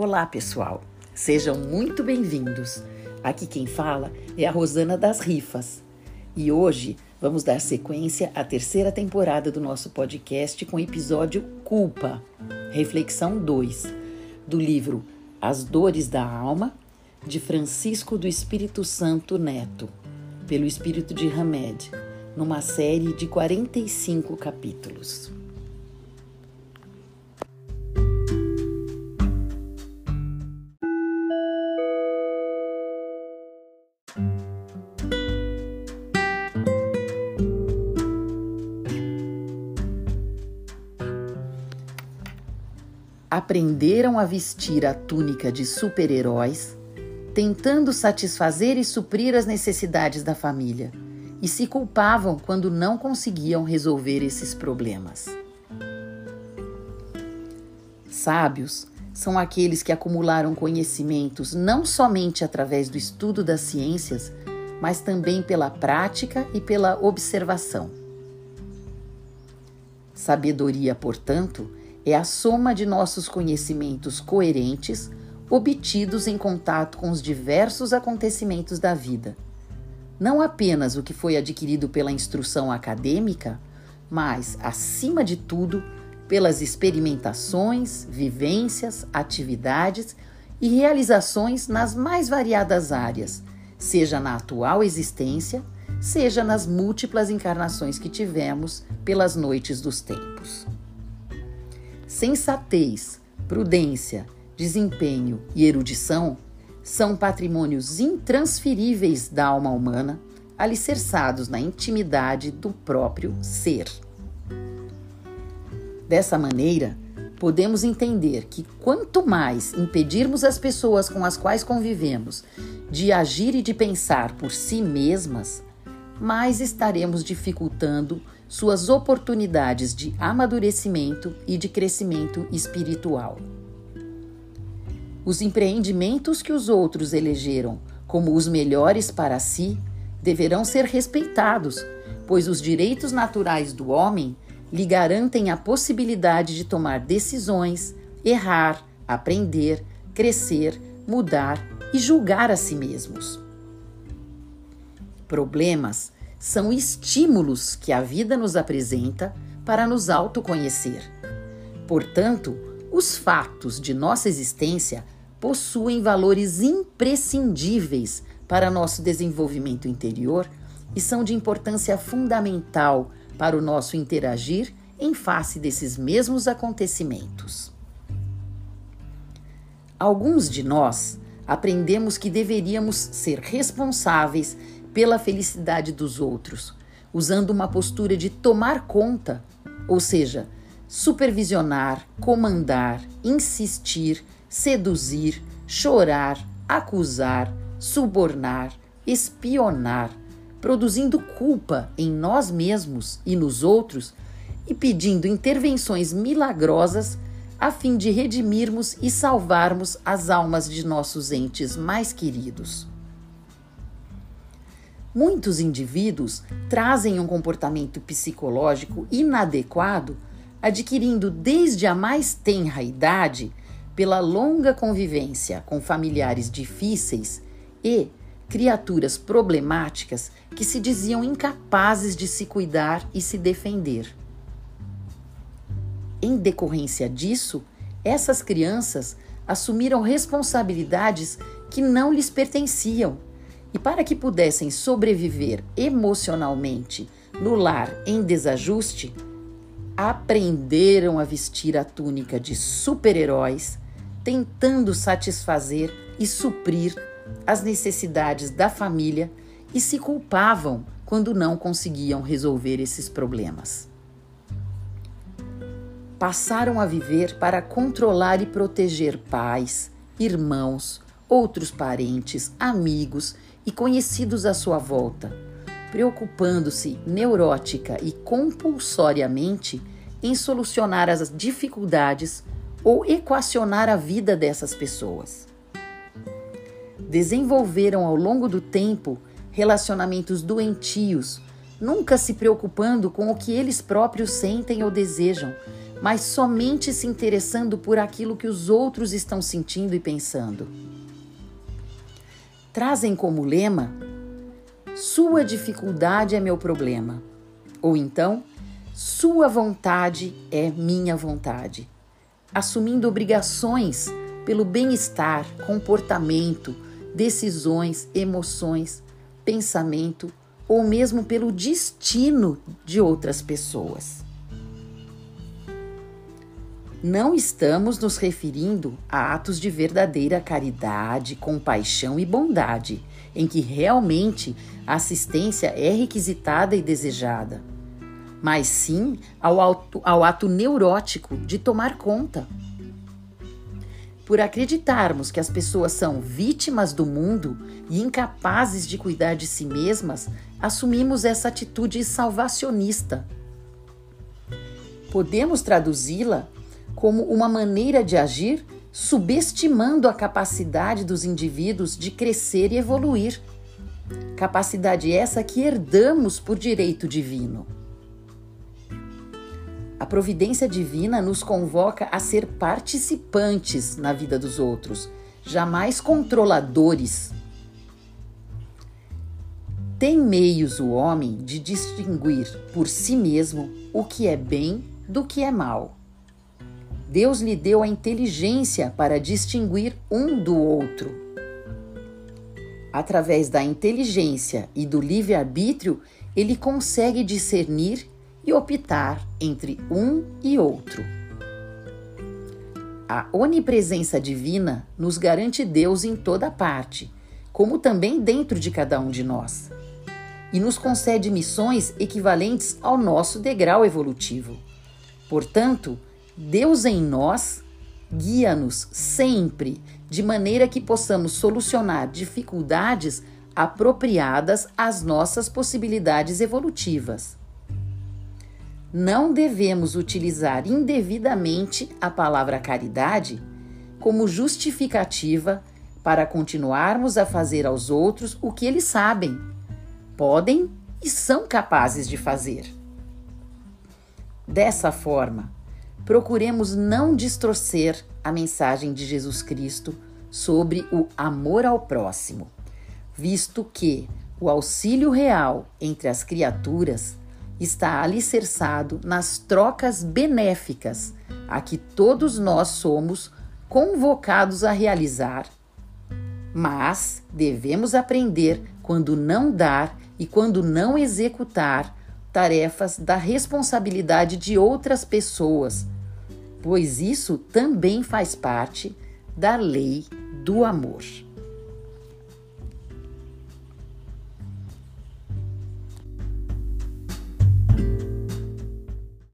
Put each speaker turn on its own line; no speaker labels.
Olá, pessoal. Sejam muito bem-vindos. Aqui quem fala é a Rosana das Rifas. E hoje vamos dar sequência à terceira temporada do nosso podcast com o episódio Culpa, reflexão 2, do livro As Dores da Alma, de Francisco do Espírito Santo Neto, pelo Espírito de Hamed, numa série de 45 capítulos. Aprenderam a vestir a túnica de super-heróis, tentando satisfazer e suprir as necessidades da família, e se culpavam quando não conseguiam resolver esses problemas. Sábios são aqueles que acumularam conhecimentos não somente através do estudo das ciências, mas também pela prática e pela observação. Sabedoria, portanto, é a soma de nossos conhecimentos coerentes obtidos em contato com os diversos acontecimentos da vida. Não apenas o que foi adquirido pela instrução acadêmica, mas, acima de tudo, pelas experimentações, vivências, atividades e realizações nas mais variadas áreas, seja na atual existência, seja nas múltiplas encarnações que tivemos pelas noites dos tempos. Sensatez, prudência, desempenho e erudição são patrimônios intransferíveis da alma humana, alicerçados na intimidade do próprio ser. Dessa maneira, podemos entender que quanto mais impedirmos as pessoas com as quais convivemos de agir e de pensar por si mesmas, mais estaremos dificultando suas oportunidades de amadurecimento e de crescimento espiritual. Os empreendimentos que os outros elegeram como os melhores para si deverão ser respeitados, pois os direitos naturais do homem lhe garantem a possibilidade de tomar decisões, errar, aprender, crescer, mudar e julgar a si mesmos. Problemas são estímulos que a vida nos apresenta para nos autoconhecer. Portanto, os fatos de nossa existência possuem valores imprescindíveis para nosso desenvolvimento interior e são de importância fundamental para o nosso interagir em face desses mesmos acontecimentos. Alguns de nós aprendemos que deveríamos ser responsáveis pela felicidade dos outros, usando uma postura de tomar conta, ou seja, supervisionar, comandar, insistir, seduzir, chorar, acusar, subornar, espionar, produzindo culpa em nós mesmos e nos outros e pedindo intervenções milagrosas a fim de redimirmos e salvarmos as almas de nossos entes mais queridos. Muitos indivíduos trazem um comportamento psicológico inadequado, adquirindo desde a mais tenra idade, pela longa convivência com familiares difíceis e criaturas problemáticas que se diziam incapazes de se cuidar e se defender. Em decorrência disso, essas crianças assumiram responsabilidades que não lhes pertenciam e para que pudessem sobreviver emocionalmente no lar em desajuste, aprenderam a vestir a túnica de super-heróis, tentando satisfazer e suprir as necessidades da família e se culpavam quando não conseguiam resolver esses problemas. Passaram a viver para controlar e proteger pais, irmãos, outros parentes, amigos e conhecidos à sua volta, preocupando-se neurótica e compulsoriamente em solucionar as dificuldades ou equacionar a vida dessas pessoas. Desenvolveram ao longo do tempo relacionamentos doentios, nunca se preocupando com o que eles próprios sentem ou desejam, mas somente se interessando por aquilo que os outros estão sentindo e pensando. Trazem como lema: Sua dificuldade é meu problema. Ou então, Sua vontade é minha vontade. Assumindo obrigações pelo bem-estar, comportamento, decisões, emoções, pensamento ou mesmo pelo destino de outras pessoas. Não estamos nos referindo a atos de verdadeira caridade, compaixão e bondade, em que realmente a assistência é requisitada e desejada, mas sim ao, auto, ao ato neurótico de tomar conta por acreditarmos que as pessoas são vítimas do mundo e incapazes de cuidar de si mesmas, assumimos essa atitude salvacionista. Podemos traduzi-la como uma maneira de agir subestimando a capacidade dos indivíduos de crescer e evoluir. Capacidade essa que herdamos por direito divino. A providência divina nos convoca a ser participantes na vida dos outros, jamais controladores. Tem meios o homem de distinguir por si mesmo o que é bem do que é mal. Deus lhe deu a inteligência para distinguir um do outro. Através da inteligência e do livre-arbítrio, ele consegue discernir e optar entre um e outro. A onipresença divina nos garante Deus em toda parte, como também dentro de cada um de nós, e nos concede missões equivalentes ao nosso degrau evolutivo. Portanto, Deus em nós guia-nos sempre de maneira que possamos solucionar dificuldades apropriadas às nossas possibilidades evolutivas não devemos utilizar indevidamente a palavra caridade como justificativa para continuarmos a fazer aos outros o que eles sabem, podem e são capazes de fazer. Dessa forma, procuremos não distorcer a mensagem de Jesus Cristo sobre o amor ao próximo, visto que o auxílio real entre as criaturas está alicerçado nas trocas benéficas a que todos nós somos convocados a realizar. Mas devemos aprender quando não dar e quando não executar tarefas da responsabilidade de outras pessoas, pois isso também faz parte da lei do amor.